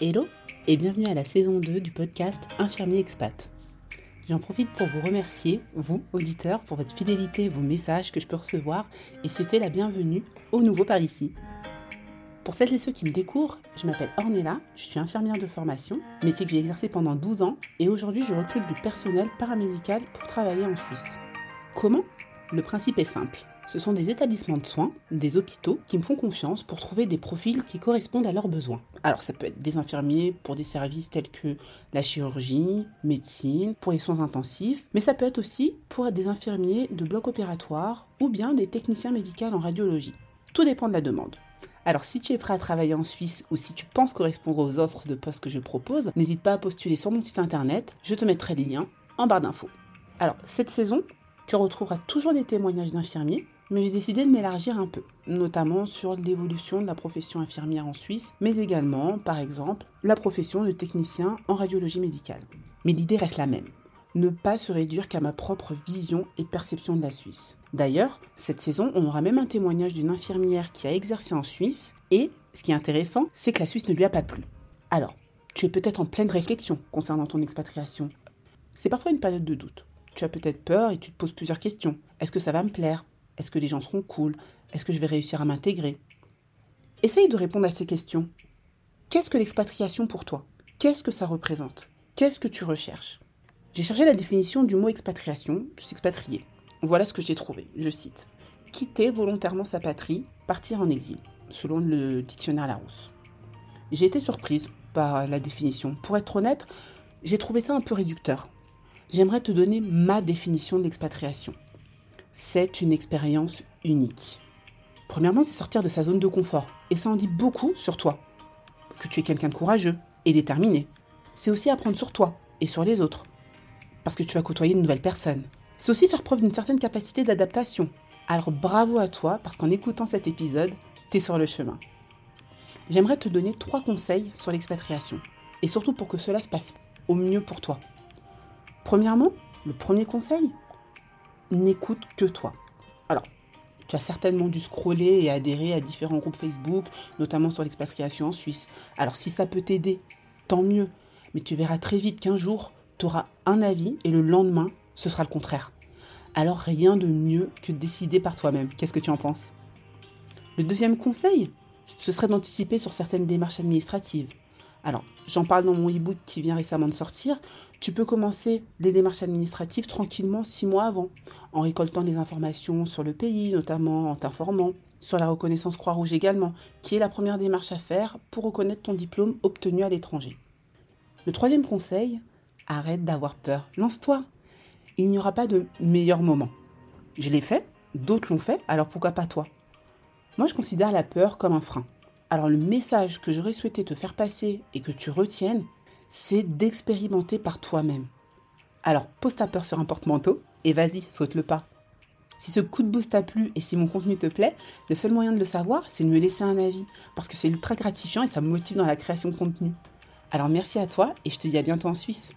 Hello et bienvenue à la saison 2 du podcast Infirmier Expat. J'en profite pour vous remercier, vous, auditeurs, pour votre fidélité vos messages que je peux recevoir et souhaiter la bienvenue aux nouveaux par ici. Pour celles et ceux qui me découvrent, je m'appelle Ornella, je suis infirmière de formation, métier que j'ai exercé pendant 12 ans et aujourd'hui je recrute du personnel paramédical pour travailler en Suisse. Comment? Le principe est simple. Ce sont des établissements de soins, des hôpitaux, qui me font confiance pour trouver des profils qui correspondent à leurs besoins. Alors ça peut être des infirmiers pour des services tels que la chirurgie, médecine, pour les soins intensifs, mais ça peut être aussi pour des infirmiers de bloc opératoire ou bien des techniciens médicaux en radiologie. Tout dépend de la demande. Alors si tu es prêt à travailler en Suisse ou si tu penses correspondre aux offres de postes que je propose, n'hésite pas à postuler sur mon site internet, je te mettrai le lien en barre d'infos. Alors cette saison, tu retrouveras toujours des témoignages d'infirmiers mais j'ai décidé de m'élargir un peu, notamment sur l'évolution de la profession infirmière en Suisse, mais également, par exemple, la profession de technicien en radiologie médicale. Mais l'idée reste la même, ne pas se réduire qu'à ma propre vision et perception de la Suisse. D'ailleurs, cette saison, on aura même un témoignage d'une infirmière qui a exercé en Suisse, et, ce qui est intéressant, c'est que la Suisse ne lui a pas plu. Alors, tu es peut-être en pleine réflexion concernant ton expatriation. C'est parfois une période de doute. Tu as peut-être peur et tu te poses plusieurs questions. Est-ce que ça va me plaire? Est-ce que les gens seront cool? Est-ce que je vais réussir à m'intégrer? Essaye de répondre à ces questions. Qu'est-ce que l'expatriation pour toi? Qu'est-ce que ça représente? Qu'est-ce que tu recherches? J'ai cherché la définition du mot expatriation, s'expatrier. Voilà ce que j'ai trouvé. Je cite Quitter volontairement sa patrie, partir en exil, selon le dictionnaire Larousse. J'ai été surprise par la définition. Pour être honnête, j'ai trouvé ça un peu réducteur. J'aimerais te donner ma définition de l'expatriation c'est une expérience unique. Premièrement, c'est sortir de sa zone de confort. Et ça en dit beaucoup sur toi. Que tu es quelqu'un de courageux et déterminé. C'est aussi apprendre sur toi et sur les autres. Parce que tu vas côtoyer de nouvelles personnes. C'est aussi faire preuve d'une certaine capacité d'adaptation. Alors bravo à toi parce qu'en écoutant cet épisode, t'es sur le chemin. J'aimerais te donner trois conseils sur l'expatriation. Et surtout pour que cela se passe au mieux pour toi. Premièrement, le premier conseil, n'écoute que toi. Alors, tu as certainement dû scroller et adhérer à différents groupes Facebook, notamment sur l'expatriation en Suisse. Alors, si ça peut t'aider, tant mieux. Mais tu verras très vite qu'un jour, tu auras un avis et le lendemain, ce sera le contraire. Alors, rien de mieux que de décider par toi-même. Qu'est-ce que tu en penses? Le deuxième conseil, ce serait d'anticiper sur certaines démarches administratives. Alors, j'en parle dans mon e-book qui vient récemment de sortir. Tu peux commencer les démarches administratives tranquillement six mois avant, en récoltant des informations sur le pays, notamment en t'informant, sur la reconnaissance Croix-Rouge également, qui est la première démarche à faire pour reconnaître ton diplôme obtenu à l'étranger. Le troisième conseil, arrête d'avoir peur, lance-toi. Il n'y aura pas de meilleur moment. Je l'ai fait, d'autres l'ont fait, alors pourquoi pas toi? Moi je considère la peur comme un frein. Alors le message que j'aurais souhaité te faire passer et que tu retiennes, c'est d'expérimenter par toi-même. Alors pose ta peur sur un porte-manteau et vas-y, saute le pas. Si ce coup de boost t'a plu et si mon contenu te plaît, le seul moyen de le savoir, c'est de me laisser un avis, parce que c'est ultra gratifiant et ça me motive dans la création de contenu. Alors merci à toi et je te dis à bientôt en Suisse.